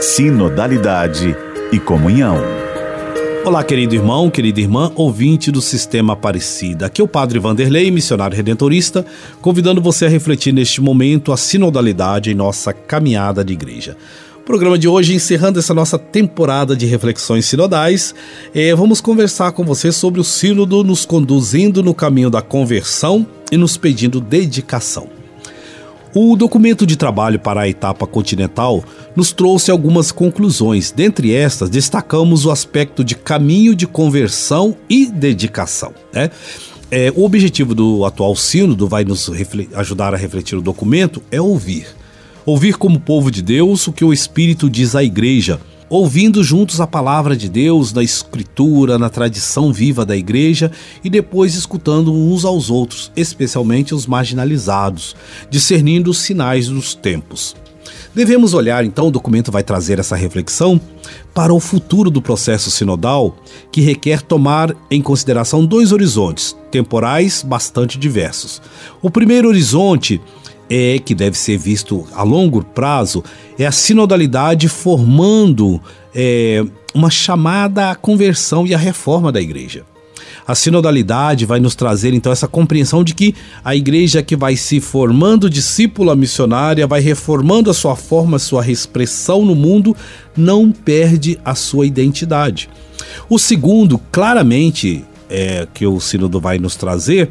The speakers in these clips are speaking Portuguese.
Sinodalidade e comunhão. Olá, querido irmão, querida irmã, ouvinte do Sistema Aparecida. Aqui é o Padre Vanderlei, missionário redentorista, convidando você a refletir neste momento a sinodalidade em nossa caminhada de igreja. Programa de hoje, encerrando essa nossa temporada de reflexões sinodais, é, vamos conversar com você sobre o sínodo nos conduzindo no caminho da conversão e nos pedindo dedicação. O documento de trabalho para a etapa continental nos trouxe algumas conclusões. Dentre estas, destacamos o aspecto de caminho de conversão e dedicação. Né? É, o objetivo do atual sínodo vai nos ajudar a refletir o documento é ouvir. Ouvir como povo de Deus o que o Espírito diz à igreja, ouvindo juntos a palavra de Deus na escritura, na tradição viva da igreja e depois escutando uns aos outros, especialmente os marginalizados, discernindo os sinais dos tempos. Devemos olhar, então, o documento vai trazer essa reflexão para o futuro do processo sinodal, que requer tomar em consideração dois horizontes temporais bastante diversos. O primeiro horizonte é que deve ser visto a longo prazo é a sinodalidade formando é, uma chamada à conversão e à reforma da igreja. A sinodalidade vai nos trazer então essa compreensão de que a igreja que vai se formando discípula missionária, vai reformando a sua forma, sua expressão no mundo, não perde a sua identidade. O segundo, claramente, é, que o sínodo vai nos trazer,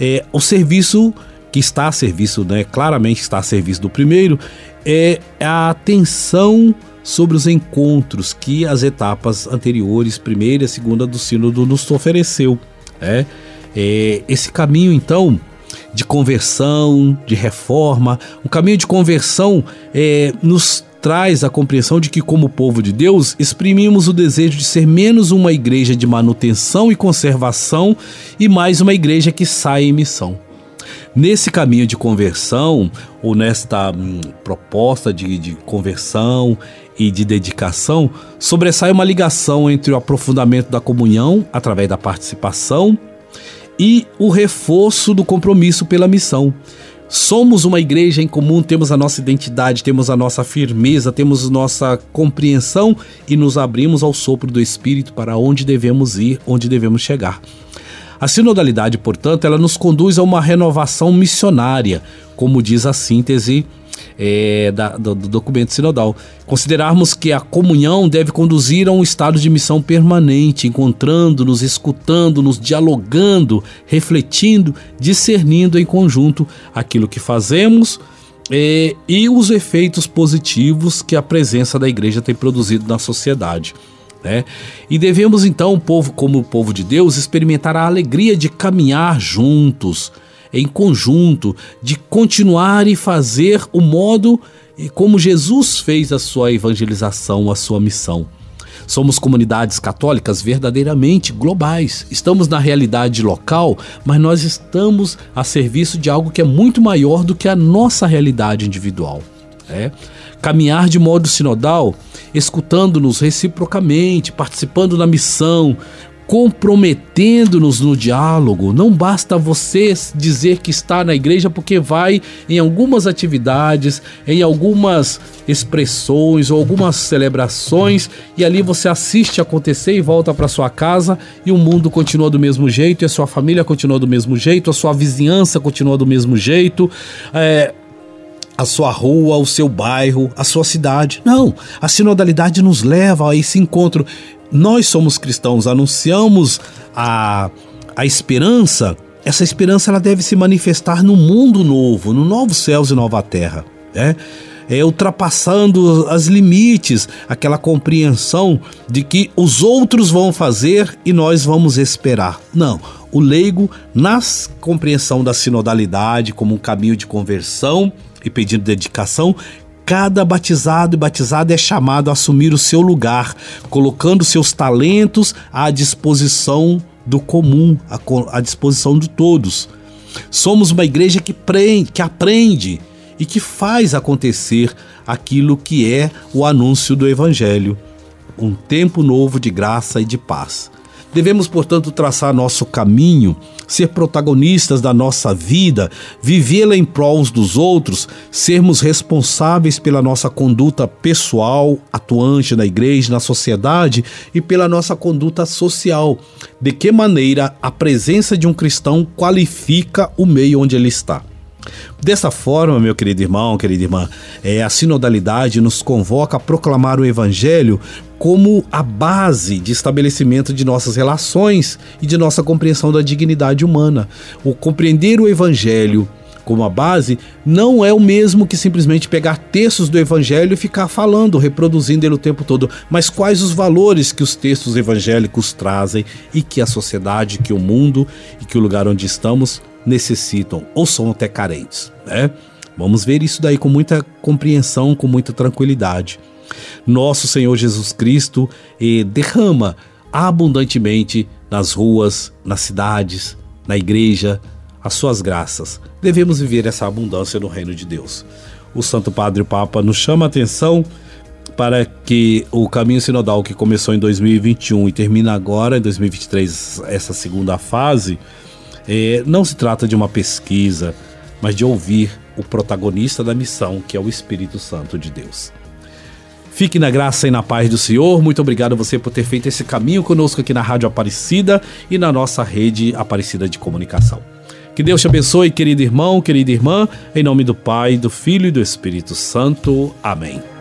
é o serviço que está a serviço, né, claramente está a serviço do primeiro, é a atenção sobre os encontros que as etapas anteriores, primeira e segunda do sínodo, nos ofereceu. É, é esse caminho, então, de conversão, de reforma, um caminho de conversão é, nos traz a compreensão de que, como povo de Deus, exprimimos o desejo de ser menos uma igreja de manutenção e conservação e mais uma igreja que sai em missão. Nesse caminho de conversão, ou nesta hum, proposta de, de conversão e de dedicação, sobressai uma ligação entre o aprofundamento da comunhão, através da participação, e o reforço do compromisso pela missão. Somos uma igreja em comum, temos a nossa identidade, temos a nossa firmeza, temos nossa compreensão e nos abrimos ao sopro do Espírito para onde devemos ir, onde devemos chegar. A sinodalidade, portanto, ela nos conduz a uma renovação missionária, como diz a síntese é, da, do, do, documento sinodal. Considerarmos que a comunhão deve conduzir a um estado de missão permanente, encontrando-nos, escutando-nos, dialogando, refletindo, discernindo em conjunto aquilo que fazemos é, e os efeitos positivos que a presença da igreja tem produzido na sociedade. Né? E devemos então, povo, como povo de Deus, experimentar a alegria de caminhar juntos, em conjunto, de continuar e fazer o modo como Jesus fez a sua evangelização, a sua missão. Somos comunidades católicas verdadeiramente globais. Estamos na realidade local, mas nós estamos a serviço de algo que é muito maior do que a nossa realidade individual. É? Caminhar de modo sinodal, escutando-nos reciprocamente, participando da missão, comprometendo-nos no diálogo. Não basta você dizer que está na igreja porque vai em algumas atividades, em algumas expressões ou algumas celebrações e ali você assiste acontecer e volta para sua casa e o mundo continua do mesmo jeito, e a sua família continua do mesmo jeito, a sua vizinhança continua do mesmo jeito. É, a sua rua, o seu bairro, a sua cidade. Não, a sinodalidade nos leva a esse encontro. Nós somos cristãos, anunciamos a, a esperança. Essa esperança ela deve se manifestar no mundo novo, no novo céus e nova terra. Né? É, ultrapassando as limites, aquela compreensão de que os outros vão fazer e nós vamos esperar. Não, o leigo, na compreensão da sinodalidade como um caminho de conversão, e pedindo dedicação, cada batizado e batizada é chamado a assumir o seu lugar, colocando seus talentos à disposição do comum, à disposição de todos. Somos uma igreja que, prende, que aprende e que faz acontecer aquilo que é o anúncio do Evangelho. Um tempo novo de graça e de paz. Devemos, portanto, traçar nosso caminho, ser protagonistas da nossa vida, vivê-la em prol dos outros, sermos responsáveis pela nossa conduta pessoal, atuante na igreja, na sociedade e pela nossa conduta social. De que maneira a presença de um cristão qualifica o meio onde ele está? Dessa forma, meu querido irmão, querida irmã, é, a sinodalidade nos convoca a proclamar o Evangelho como a base de estabelecimento de nossas relações e de nossa compreensão da dignidade humana. O compreender o Evangelho como a base não é o mesmo que simplesmente pegar textos do Evangelho e ficar falando, reproduzindo ele o tempo todo, mas quais os valores que os textos evangélicos trazem e que a sociedade, que o mundo e que o lugar onde estamos necessitam ou são até carentes, né? Vamos ver isso daí com muita compreensão, com muita tranquilidade. Nosso Senhor Jesus Cristo eh, derrama abundantemente nas ruas, nas cidades, na igreja, as suas graças. Devemos viver essa abundância no reino de Deus. O Santo Padre Papa nos chama a atenção para que o caminho sinodal que começou em 2021 e termina agora em 2023, essa segunda fase, é, não se trata de uma pesquisa, mas de ouvir o protagonista da missão, que é o Espírito Santo de Deus. Fique na graça e na paz do Senhor. Muito obrigado a você por ter feito esse caminho conosco aqui na Rádio Aparecida e na nossa rede Aparecida de Comunicação. Que Deus te abençoe, querido irmão, querida irmã, em nome do Pai, do Filho e do Espírito Santo. Amém.